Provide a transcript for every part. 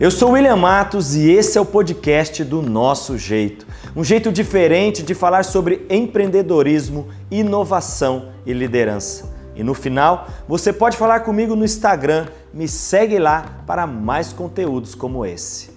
Eu sou William Matos e esse é o podcast do Nosso Jeito. Um jeito diferente de falar sobre empreendedorismo, inovação e liderança. E no final, você pode falar comigo no Instagram. Me segue lá para mais conteúdos como esse.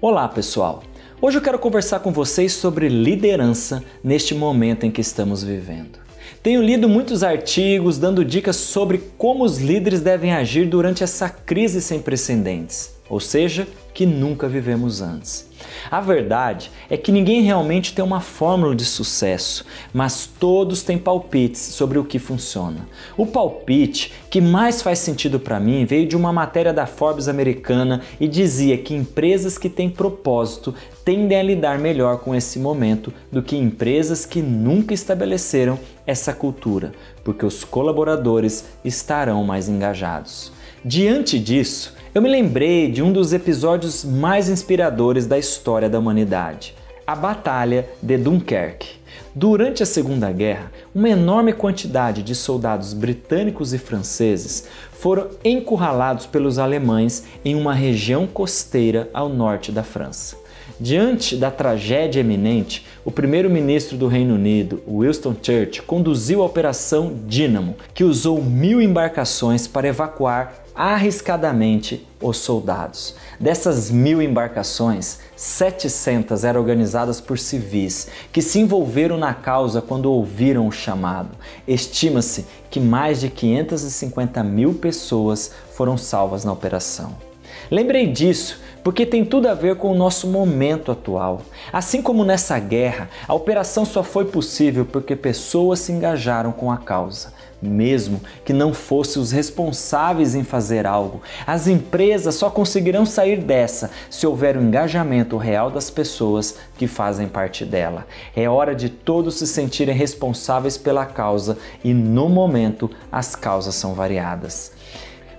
Olá, pessoal. Hoje eu quero conversar com vocês sobre liderança neste momento em que estamos vivendo. Tenho lido muitos artigos dando dicas sobre como os líderes devem agir durante essa crise sem precedentes, ou seja, que nunca vivemos antes. A verdade é que ninguém realmente tem uma fórmula de sucesso, mas todos têm palpites sobre o que funciona. O palpite que mais faz sentido para mim veio de uma matéria da Forbes americana e dizia que empresas que têm propósito tendem a lidar melhor com esse momento do que empresas que nunca estabeleceram essa cultura, porque os colaboradores estarão mais engajados. Diante disso, eu me lembrei de um dos episódios mais inspiradores da história da humanidade, a Batalha de Dunkerque. Durante a Segunda Guerra, uma enorme quantidade de soldados britânicos e franceses foram encurralados pelos alemães em uma região costeira ao norte da França. Diante da tragédia eminente, o primeiro-ministro do Reino Unido, Winston Churchill, conduziu a Operação Dínamo, que usou mil embarcações para evacuar arriscadamente os soldados. Dessas mil embarcações, 700 eram organizadas por civis que se envolveram na causa quando ouviram o chamado. Estima-se que mais de 550 mil pessoas foram salvas na operação. Lembrei disso porque tem tudo a ver com o nosso momento atual. Assim como nessa guerra, a operação só foi possível porque pessoas se engajaram com a causa. Mesmo que não fossem os responsáveis em fazer algo, as empresas só conseguirão sair dessa se houver um engajamento real das pessoas que fazem parte dela. É hora de todos se sentirem responsáveis pela causa e, no momento, as causas são variadas.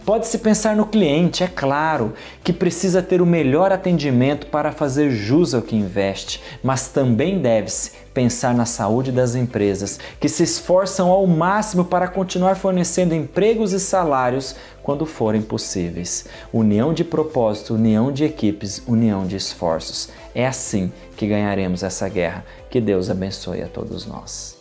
Pode-se pensar no cliente, é claro, que precisa ter o melhor atendimento para fazer jus ao que investe, mas também deve-se pensar na saúde das empresas, que se esforçam ao máximo para continuar fornecendo empregos e salários quando forem possíveis. União de propósito, união de equipes, união de esforços. É assim que ganharemos essa guerra. Que Deus abençoe a todos nós.